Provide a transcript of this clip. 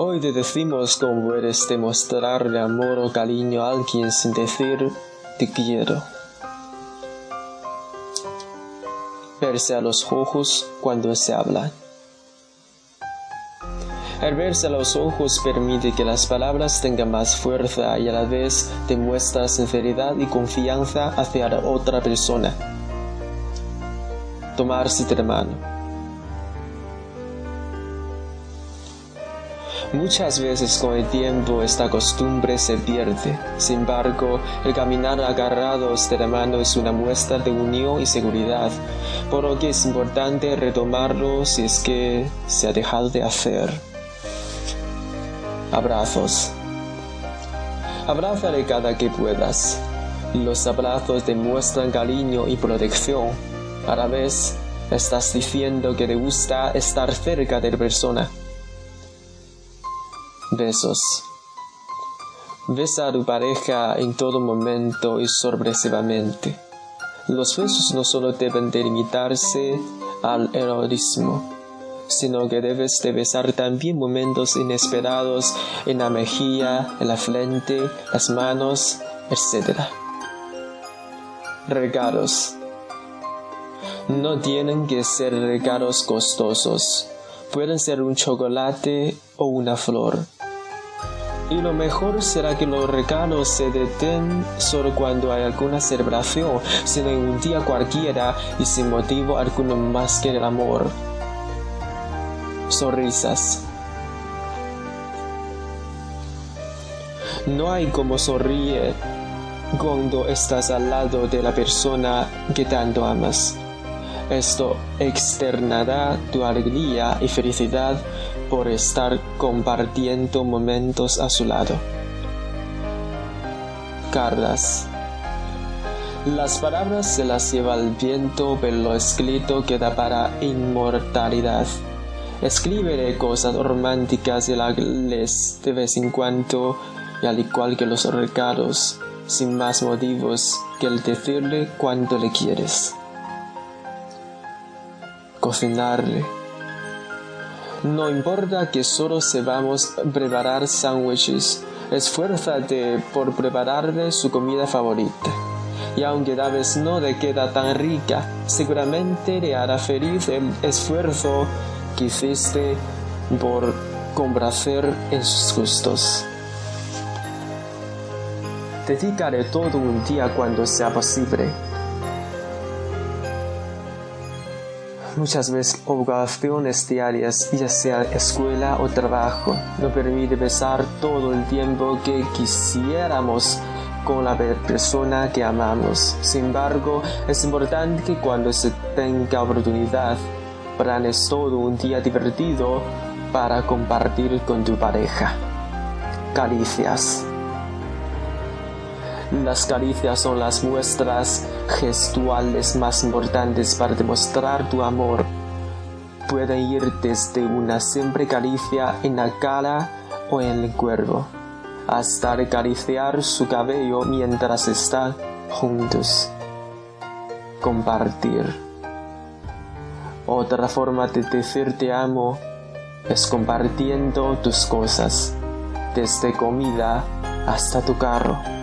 Hoy te decimos cómo puedes demostrarle amor o cariño a alguien sin decir te quiero. Verse a los ojos cuando se habla. El verse a los ojos permite que las palabras tengan más fuerza y a la vez demuestra sinceridad y confianza hacia la otra persona. Tomarse de la mano. Muchas veces con el tiempo esta costumbre se pierde. Sin embargo, el caminar agarrados de la mano es una muestra de unión y seguridad, por lo que es importante retomarlo si es que se ha dejado de hacer. Abrazos. Abrázale cada que puedas. Los abrazos demuestran cariño y protección. A la vez, estás diciendo que te gusta estar cerca de la persona. Besos. Besa a tu pareja en todo momento y sorpresivamente. Los besos no solo deben limitarse al erotismo, sino que debes de besar también momentos inesperados en la mejilla, en la frente, las manos, etc. Regalos. No tienen que ser regalos costosos. Pueden ser un chocolate o una flor y lo mejor será que los regalos se deten solo cuando hay alguna celebración, sino en un día cualquiera y sin motivo alguno más que el amor. Sonrisas. No hay como sonríe cuando estás al lado de la persona que tanto amas. Esto externará tu alegría y felicidad por estar compartiendo momentos a su lado. Carlas. Las palabras se las lleva el viento, pero lo escrito queda para inmortalidad. Escríbele cosas románticas y les de vez en cuando, y al igual que los regalos, sin más motivos que el decirle cuánto le quieres cocinarle. No importa que solo sepamos preparar sándwiches, esfuérzate por prepararle su comida favorita. Y aunque tal vez no le queda tan rica, seguramente le hará feliz el esfuerzo que hiciste por complacer en sus gustos. Dedícale todo un día cuando sea posible Muchas veces obligaciones diarias, ya sea escuela o trabajo, no permite besar todo el tiempo que quisiéramos con la persona que amamos. Sin embargo, es importante que cuando se tenga oportunidad, planes todo un día divertido para compartir con tu pareja. Caricias. Las caricias son las muestras gestuales más importantes para demostrar tu amor. Pueden ir desde una simple caricia en la cara o en el cuerpo, hasta acariciar su cabello mientras están juntos. Compartir. Otra forma de decir te amo es compartiendo tus cosas, desde comida hasta tu carro.